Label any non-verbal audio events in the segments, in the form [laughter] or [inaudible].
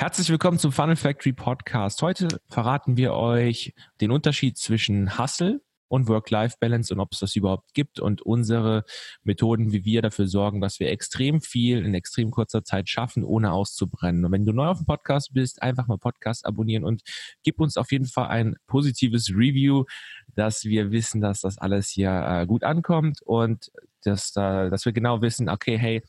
Herzlich willkommen zum Funnel Factory Podcast. Heute verraten wir euch den Unterschied zwischen Hustle und Work-Life-Balance und ob es das überhaupt gibt und unsere Methoden, wie wir dafür sorgen, dass wir extrem viel in extrem kurzer Zeit schaffen, ohne auszubrennen. Und wenn du neu auf dem Podcast bist, einfach mal Podcast abonnieren und gib uns auf jeden Fall ein positives Review, dass wir wissen, dass das alles hier äh, gut ankommt und dass, dass wir genau wissen, okay, hey,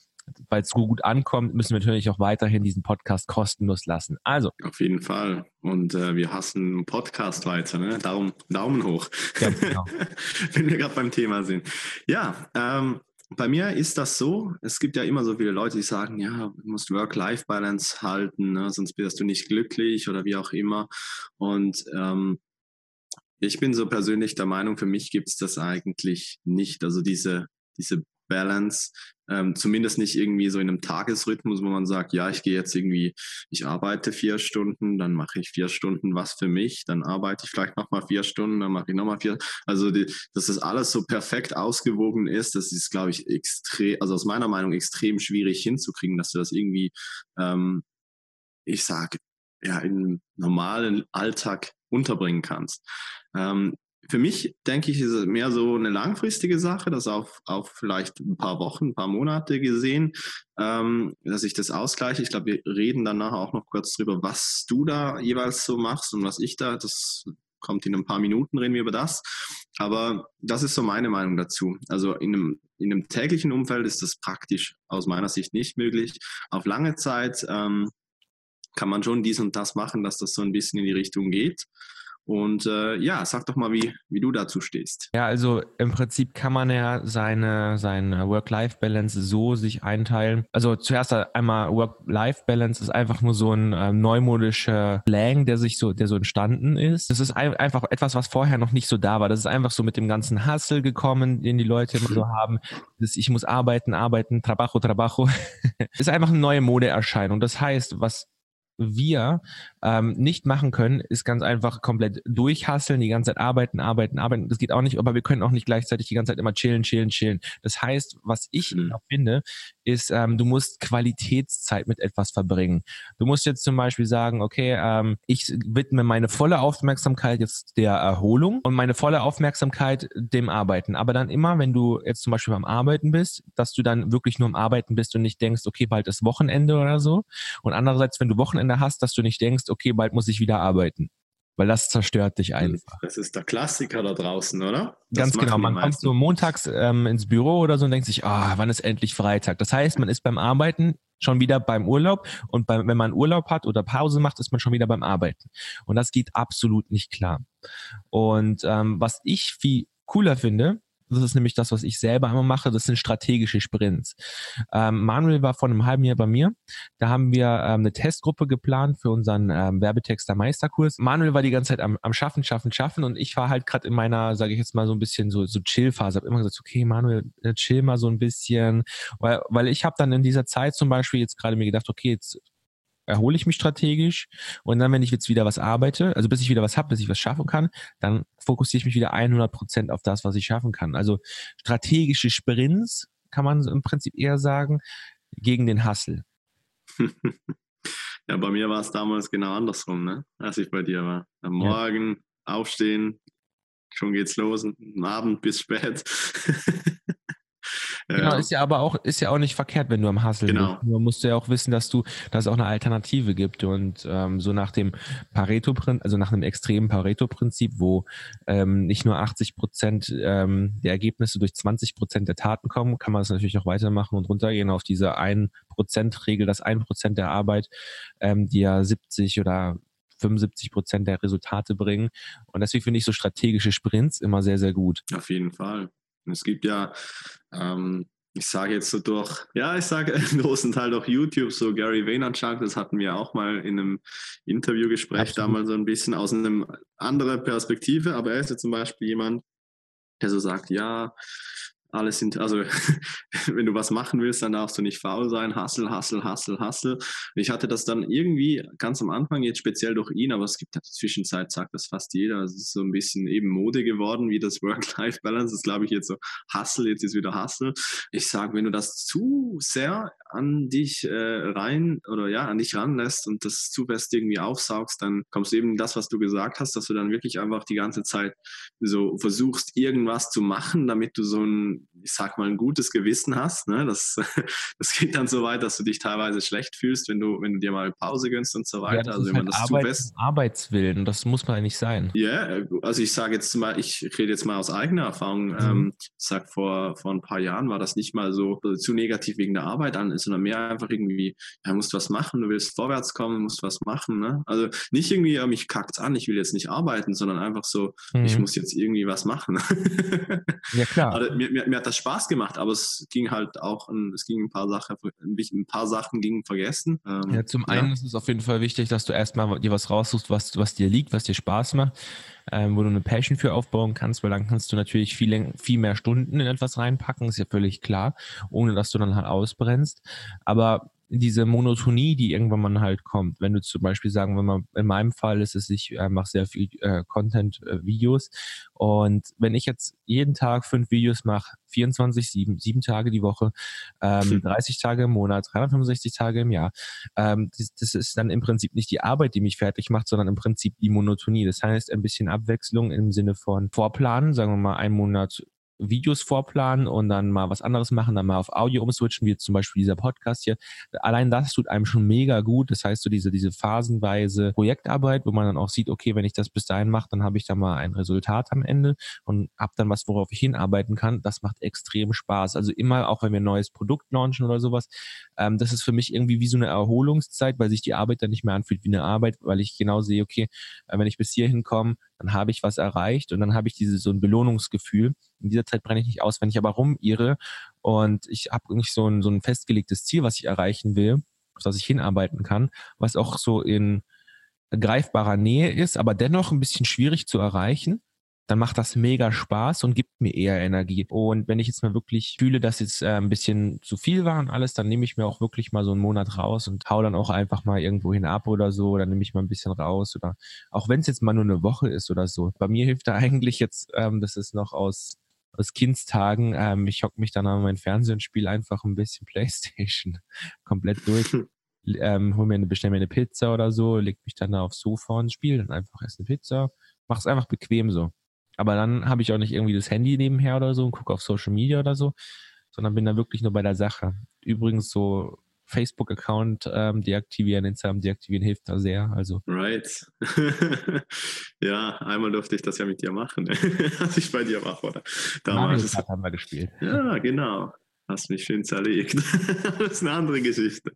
weil es so gut ankommt, müssen wir natürlich auch weiterhin diesen Podcast kostenlos lassen. Also. Auf jeden Fall. Und äh, wir hassen Podcast weiter. Ne? Darum Daumen hoch. Ja, genau. [laughs] Wenn wir gerade beim Thema sind. Ja, ähm, bei mir ist das so, es gibt ja immer so viele Leute, die sagen, ja, du musst Work-Life-Balance halten, ne? sonst wirst du nicht glücklich oder wie auch immer. Und ähm, ich bin so persönlich der Meinung, für mich gibt es das eigentlich nicht. Also diese, diese Balance, ähm, zumindest nicht irgendwie so in einem Tagesrhythmus, wo man sagt, ja, ich gehe jetzt irgendwie, ich arbeite vier Stunden, dann mache ich vier Stunden was für mich, dann arbeite ich vielleicht nochmal vier Stunden, dann mache ich nochmal vier. Also, die, dass das alles so perfekt ausgewogen ist, das ist, glaube ich, extrem, also aus meiner Meinung extrem schwierig hinzukriegen, dass du das irgendwie, ähm, ich sage, ja, im normalen Alltag unterbringen kannst. Ähm, für mich, denke ich, ist es mehr so eine langfristige Sache, das auch, auch vielleicht ein paar Wochen, ein paar Monate gesehen, ähm, dass ich das ausgleiche. Ich glaube, wir reden danach auch noch kurz drüber, was du da jeweils so machst und was ich da, das kommt in ein paar Minuten, reden wir über das. Aber das ist so meine Meinung dazu. Also in einem, in einem täglichen Umfeld ist das praktisch aus meiner Sicht nicht möglich. Auf lange Zeit ähm, kann man schon dies und das machen, dass das so ein bisschen in die Richtung geht. Und äh, ja, sag doch mal, wie, wie du dazu stehst. Ja, also im Prinzip kann man ja seine, seine Work-Life-Balance so sich einteilen. Also zuerst einmal Work-Life-Balance ist einfach nur so ein äh, neumodischer Slang, der sich so, der so entstanden ist. Das ist ein, einfach etwas, was vorher noch nicht so da war. Das ist einfach so mit dem ganzen Hustle gekommen, den die Leute immer so haben. Das, ich muss arbeiten, arbeiten, Trabajo, Trabajo. [laughs] ist einfach eine neue Modeerscheinung. Das heißt, was wir ähm, nicht machen können, ist ganz einfach komplett durchhasseln, die ganze Zeit arbeiten, arbeiten, arbeiten. Das geht auch nicht, aber wir können auch nicht gleichzeitig die ganze Zeit immer chillen, chillen, chillen. Das heißt, was ich mhm. finde, ist, ähm, du musst Qualitätszeit mit etwas verbringen. Du musst jetzt zum Beispiel sagen, okay, ähm, ich widme meine volle Aufmerksamkeit jetzt der Erholung und meine volle Aufmerksamkeit dem Arbeiten. Aber dann immer, wenn du jetzt zum Beispiel beim Arbeiten bist, dass du dann wirklich nur am Arbeiten bist und nicht denkst, okay, bald ist Wochenende oder so. Und andererseits, wenn du Wochenende hast, dass du nicht denkst, okay, bald muss ich wieder arbeiten weil das zerstört dich einfach. Das ist der Klassiker da draußen, oder? Das Ganz genau. Man kommt so montags ähm, ins Büro oder so und denkt sich, ah, oh, wann ist endlich Freitag? Das heißt, man ist beim Arbeiten schon wieder beim Urlaub und beim, wenn man Urlaub hat oder Pause macht, ist man schon wieder beim Arbeiten. Und das geht absolut nicht klar. Und ähm, was ich viel cooler finde, das ist nämlich das, was ich selber immer mache. Das sind strategische Sprints. Ähm, Manuel war vor einem halben Jahr bei mir. Da haben wir ähm, eine Testgruppe geplant für unseren ähm, Werbetexter Meisterkurs. Manuel war die ganze Zeit am, am Schaffen, Schaffen, Schaffen und ich war halt gerade in meiner, sage ich jetzt mal so ein bisschen so, so Chill-Phase. Habe immer gesagt, okay, Manuel, äh, chill mal so ein bisschen, weil, weil ich habe dann in dieser Zeit zum Beispiel jetzt gerade mir gedacht, okay, jetzt erhole ich mich strategisch und dann, wenn ich jetzt wieder was arbeite, also bis ich wieder was habe, bis ich was schaffen kann, dann fokussiere ich mich wieder 100 Prozent auf das, was ich schaffen kann. Also strategische Sprints kann man im Prinzip eher sagen, gegen den Hustle. [laughs] ja, bei mir war es damals genau andersrum, ne? als ich bei dir war. Am Morgen ja. aufstehen, schon geht's los, am Abend bis spät. [laughs] Genau, ist ja aber auch, ist ja auch nicht verkehrt, wenn du am Hustle genau. bist. Man musst ja auch wissen, dass du, dass es auch eine Alternative gibt. Und ähm, so nach dem Pareto-Prinzip, also nach einem extremen Pareto-Prinzip, wo ähm, nicht nur 80 Prozent ähm, der Ergebnisse durch 20 Prozent der Taten kommen, kann man das natürlich auch weitermachen und runtergehen auf diese 1%-Regel, das 1% der Arbeit, ähm, die ja 70 oder 75 Prozent der Resultate bringen. Und deswegen finde ich so strategische Sprints immer sehr, sehr gut. Auf jeden Fall. Es gibt ja, ähm, ich sage jetzt so durch, ja, ich sage [laughs] im großen Teil durch YouTube, so Gary Vaynerchuk, das hatten wir auch mal in einem Interviewgespräch Absolut. damals so ein bisschen aus einer anderen Perspektive, aber er ist ja zum Beispiel jemand, der so sagt, ja, alles sind, also [laughs] wenn du was machen willst, dann darfst du nicht faul sein, hassel, hassel, hassel, hassel. Ich hatte das dann irgendwie ganz am Anfang, jetzt speziell durch ihn, aber es gibt in der Zwischenzeit, sagt das fast jeder, es ist so ein bisschen eben Mode geworden, wie das [laughs] Work-Life-Balance, das glaube ich jetzt so Hassel, jetzt ist wieder Hassel. Ich sage, wenn du das zu sehr an dich äh, rein oder ja, an dich ranlässt und das zu fest irgendwie aufsaugst, dann kommst du eben das, was du gesagt hast, dass du dann wirklich einfach die ganze Zeit so versuchst, irgendwas zu machen, damit du so ein, ich sag mal, ein gutes Gewissen hast. Ne? Das, [laughs] das geht dann so weit, dass du dich teilweise schlecht fühlst, wenn du, wenn du dir mal Pause gönnst und so weiter. Ja, also wenn man halt das Arbeit, zu fest. Arbeitswillen, das muss man eigentlich sein. Ja, yeah, also ich sage jetzt mal, ich rede jetzt mal aus eigener Erfahrung. Mhm. Ähm, ich sag vor, vor ein paar Jahren war das nicht mal so zu negativ wegen der Arbeit an, sondern mehr einfach irgendwie, ja, musst was machen, du willst vorwärts kommen, musst was machen. Ne? Also nicht irgendwie, ja, mich kackt's an, ich will jetzt nicht arbeiten, sondern einfach so, mhm. ich muss jetzt irgendwie was machen. [laughs] ja, klar. Also, mir, mir, mir, hat das Spaß gemacht, aber es ging halt auch, es ging ein paar Sachen, ein paar Sachen gingen vergessen. Ähm, ja, zum einen ist es auf jeden Fall wichtig, dass du erstmal dir was raussuchst, was, was dir liegt, was dir Spaß macht ähm, wo du eine Passion für aufbauen kannst, weil dann kannst du natürlich viel, viel mehr Stunden in etwas reinpacken, ist ja völlig klar, ohne dass du dann halt ausbrennst. Aber diese Monotonie, die irgendwann mal halt kommt. Wenn du zum Beispiel sagen, wenn man, in meinem Fall ist es, ich äh, mache sehr viel äh, Content-Videos äh, und wenn ich jetzt jeden Tag fünf Videos mache, 24, sieben, sieben Tage die Woche, ähm, 30 hm. Tage im Monat, 365 Tage im Jahr, ähm, das, das ist dann im Prinzip nicht die Arbeit, die mich fertig macht, sondern im Prinzip die Monotonie. Das heißt, ein bisschen Abwechslung im Sinne von Vorplanen, sagen wir mal einen Monat Videos vorplanen und dann mal was anderes machen, dann mal auf Audio umswitchen, wie zum Beispiel dieser Podcast hier. Allein das tut einem schon mega gut. Das heißt, so diese, diese phasenweise Projektarbeit, wo man dann auch sieht, okay, wenn ich das bis dahin mache, dann habe ich da mal ein Resultat am Ende und habe dann was, worauf ich hinarbeiten kann. Das macht extrem Spaß. Also immer, auch wenn wir ein neues Produkt launchen oder sowas, ähm, das ist für mich irgendwie wie so eine Erholungszeit, weil sich die Arbeit dann nicht mehr anfühlt wie eine Arbeit, weil ich genau sehe, okay, äh, wenn ich bis hierhin komme, dann habe ich was erreicht und dann habe ich diese so ein Belohnungsgefühl. In dieser Zeit brenne ich nicht aus, wenn ich aber rumirre und ich habe nicht so ein, so ein festgelegtes Ziel, was ich erreichen will, auf das ich hinarbeiten kann, was auch so in greifbarer Nähe ist, aber dennoch ein bisschen schwierig zu erreichen, dann macht das mega Spaß und gibt mir eher Energie. Und wenn ich jetzt mal wirklich fühle, dass jetzt äh, ein bisschen zu viel war und alles, dann nehme ich mir auch wirklich mal so einen Monat raus und hau dann auch einfach mal irgendwo hin ab oder so. Dann nehme ich mal ein bisschen raus oder auch wenn es jetzt mal nur eine Woche ist oder so. Bei mir hilft da [laughs] eigentlich jetzt, ähm, das ist noch aus aus Kindstagen, ähm, ich hock mich dann an mein Fernseher und spiele einfach ein bisschen Playstation [laughs] komplett durch. ähm, hol mir eine, bestell mir eine Pizza oder so, leg mich dann da aufs Sofa und spiele dann einfach erst eine Pizza. Mach es einfach bequem so. Aber dann habe ich auch nicht irgendwie das Handy nebenher oder so und gucke auf Social Media oder so, sondern bin da wirklich nur bei der Sache. Übrigens so Facebook-Account ähm, deaktivieren, Instagram deaktivieren hilft da sehr. Also. Right. [laughs] ja, einmal durfte ich das ja mit dir machen, [laughs] als ich bei dir war, oder? Damals. Mario haben wir gespielt. Ja, genau hast mich schön zerlegt. [laughs] das ist eine andere Geschichte.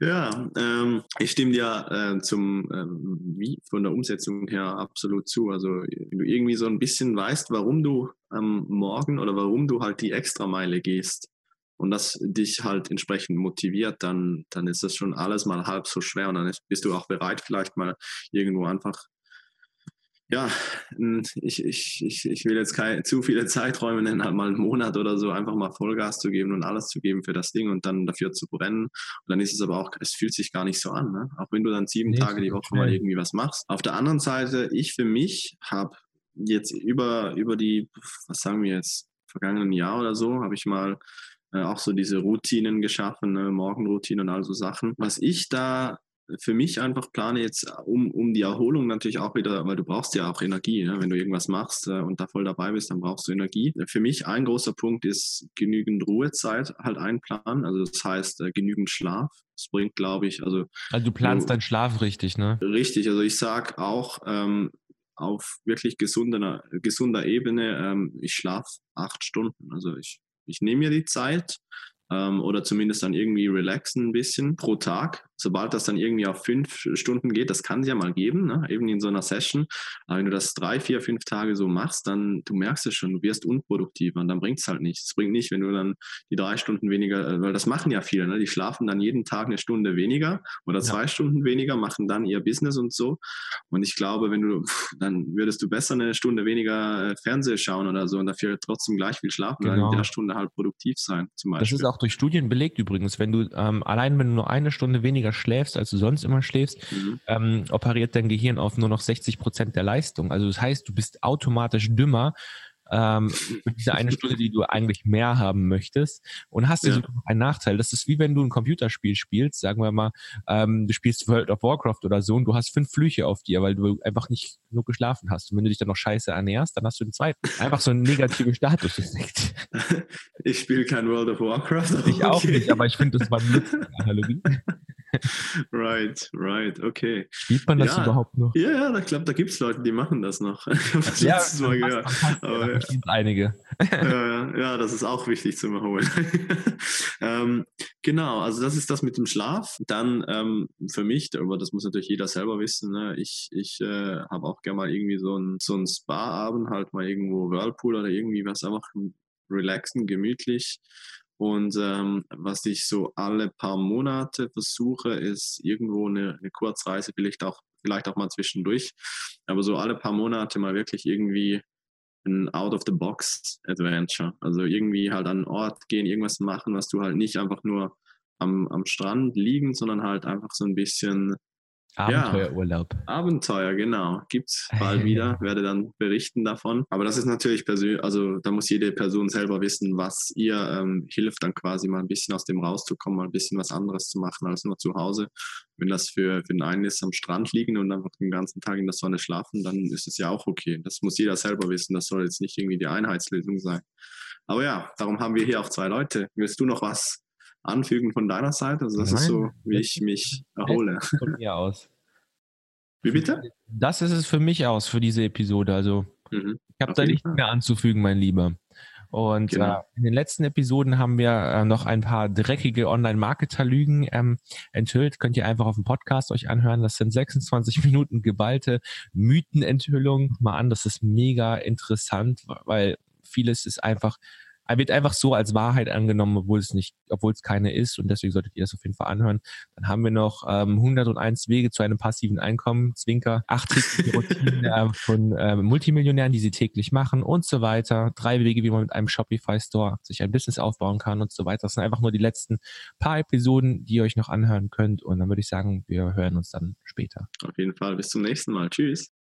Ja, ähm, ich stimme dir äh, zum, ähm, wie von der Umsetzung her absolut zu. Also, wenn du irgendwie so ein bisschen weißt, warum du am Morgen oder warum du halt die Extrameile gehst und das dich halt entsprechend motiviert, dann, dann ist das schon alles mal halb so schwer und dann ist, bist du auch bereit, vielleicht mal irgendwo einfach ja, ich, ich, ich, ich will jetzt keine zu viele Zeiträume nennen, halt mal einen Monat oder so, einfach mal Vollgas zu geben und alles zu geben für das Ding und dann dafür zu brennen. Und dann ist es aber auch, es fühlt sich gar nicht so an, ne? auch wenn du dann sieben nee, Tage die Woche mal irgendwie was machst. Auf der anderen Seite, ich für mich habe jetzt über, über die, was sagen wir jetzt, vergangenen Jahr oder so, habe ich mal äh, auch so diese Routinen geschaffen, ne? Morgenroutinen und all so Sachen. Was ich da für mich einfach plane jetzt um, um die Erholung natürlich auch wieder, weil du brauchst ja auch Energie. Ne? Wenn du irgendwas machst äh, und da voll dabei bist, dann brauchst du Energie. Für mich ein großer Punkt ist genügend Ruhezeit halt einplanen. Also das heißt äh, genügend Schlaf. Das bringt, glaube ich, also. Also du planst du, deinen Schlaf richtig, ne? Richtig. Also ich sage auch, ähm, auf wirklich gesunder, gesunder Ebene, ähm, ich schlafe acht Stunden. Also ich, ich nehme mir die Zeit, ähm, oder zumindest dann irgendwie relaxen ein bisschen pro Tag. Sobald das dann irgendwie auf fünf Stunden geht, das kann es ja mal geben, ne? eben in so einer Session. Aber wenn du das drei, vier, fünf Tage so machst, dann du merkst es schon, du wirst unproduktiver und dann bringt es halt nichts. Es bringt nicht, wenn du dann die drei Stunden weniger, äh, weil das machen ja viele, ne? die schlafen dann jeden Tag eine Stunde weniger oder zwei ja. Stunden weniger, machen dann ihr Business und so. Und ich glaube, wenn du, dann würdest du besser eine Stunde weniger äh, Fernsehen schauen oder so und dafür trotzdem gleich viel schlafen, genau. dann in der Stunde halt produktiv sein, zum Beispiel. Das ist auch auch durch Studien belegt übrigens, wenn du ähm, allein wenn du nur eine Stunde weniger schläfst, als du sonst immer schläfst, mhm. ähm, operiert dein Gehirn auf nur noch 60 Prozent der Leistung. Also das heißt, du bist automatisch dümmer ähm, für diese eine Stunde, die du eigentlich mehr haben möchtest und hast ja. sogar noch einen Nachteil. Das ist wie wenn du ein Computerspiel spielst, sagen wir mal, ähm, du spielst World of Warcraft oder so und du hast fünf Flüche auf dir, weil du einfach nicht genug geschlafen hast. Und wenn du dich dann noch scheiße ernährst, dann hast du den zweiten. Einfach so ein negativer Statuseffekt. [laughs] Ich spiele kein World of Warcraft. Ich okay. auch nicht, aber ich finde, das war eine Analogie. [laughs] right, right, okay. Spielt man das ja, überhaupt noch? Ja, ja, ich glaube, da gibt es Leute, die machen das noch. [laughs] Ich habe das ja, letztes Mal gehört. Aber, ja. einige. [laughs] ja, ja, das ist auch wichtig zu überholen. [laughs] ähm, genau, also das ist das mit dem Schlaf. Dann ähm, für mich, aber das muss natürlich jeder selber wissen, ne? ich, ich äh, habe auch gerne mal irgendwie so einen so Spa-Abend, halt mal irgendwo Whirlpool oder irgendwie was einfach relaxen, gemütlich. Und ähm, was ich so alle paar Monate versuche, ist irgendwo eine, eine Kurzreise, vielleicht auch, vielleicht auch mal zwischendurch. Aber so alle paar Monate mal wirklich irgendwie ein Out-of-the-Box-Adventure. Also irgendwie halt an einen Ort gehen, irgendwas machen, was du halt nicht einfach nur am, am Strand liegen, sondern halt einfach so ein bisschen Abenteuerurlaub. Ja, Abenteuer, genau. Gibt's bald [laughs] wieder, werde dann berichten davon. Aber das ist natürlich persönlich, also da muss jede Person selber wissen, was ihr ähm, hilft, dann quasi mal ein bisschen aus dem rauszukommen, mal ein bisschen was anderes zu machen als nur zu Hause. Wenn das für, für den einen ist, am Strand liegen und einfach den ganzen Tag in der Sonne schlafen, dann ist es ja auch okay. Das muss jeder selber wissen. Das soll jetzt nicht irgendwie die Einheitslösung sein. Aber ja, darum haben wir hier auch zwei Leute. Willst du noch was anfügen von deiner Seite? Also das Nein, ist so, wie ich mich erhole. Von mir aus. Wie bitte? Das ist es für mich aus, für diese Episode. Also mhm. ich habe da nichts mehr anzufügen, mein Lieber. Und genau. äh, in den letzten Episoden haben wir äh, noch ein paar dreckige Online-Marketer-Lügen ähm, enthüllt. Könnt ihr einfach auf dem Podcast euch anhören. Das sind 26 [laughs] Minuten geballte Mythenenthüllung. Mal an, das ist mega interessant, weil vieles ist einfach wird einfach so als Wahrheit angenommen, obwohl es nicht, obwohl es keine ist und deswegen solltet ihr das auf jeden Fall anhören. Dann haben wir noch ähm, 101 Wege zu einem passiven Einkommen, Zwinker, acht Routinen [laughs] äh, von äh, Multimillionären, die sie täglich machen und so weiter. Drei Wege, wie man mit einem Shopify Store sich ein Business aufbauen kann und so weiter. Das sind einfach nur die letzten paar Episoden, die ihr euch noch anhören könnt und dann würde ich sagen, wir hören uns dann später. Auf jeden Fall, bis zum nächsten Mal. Tschüss.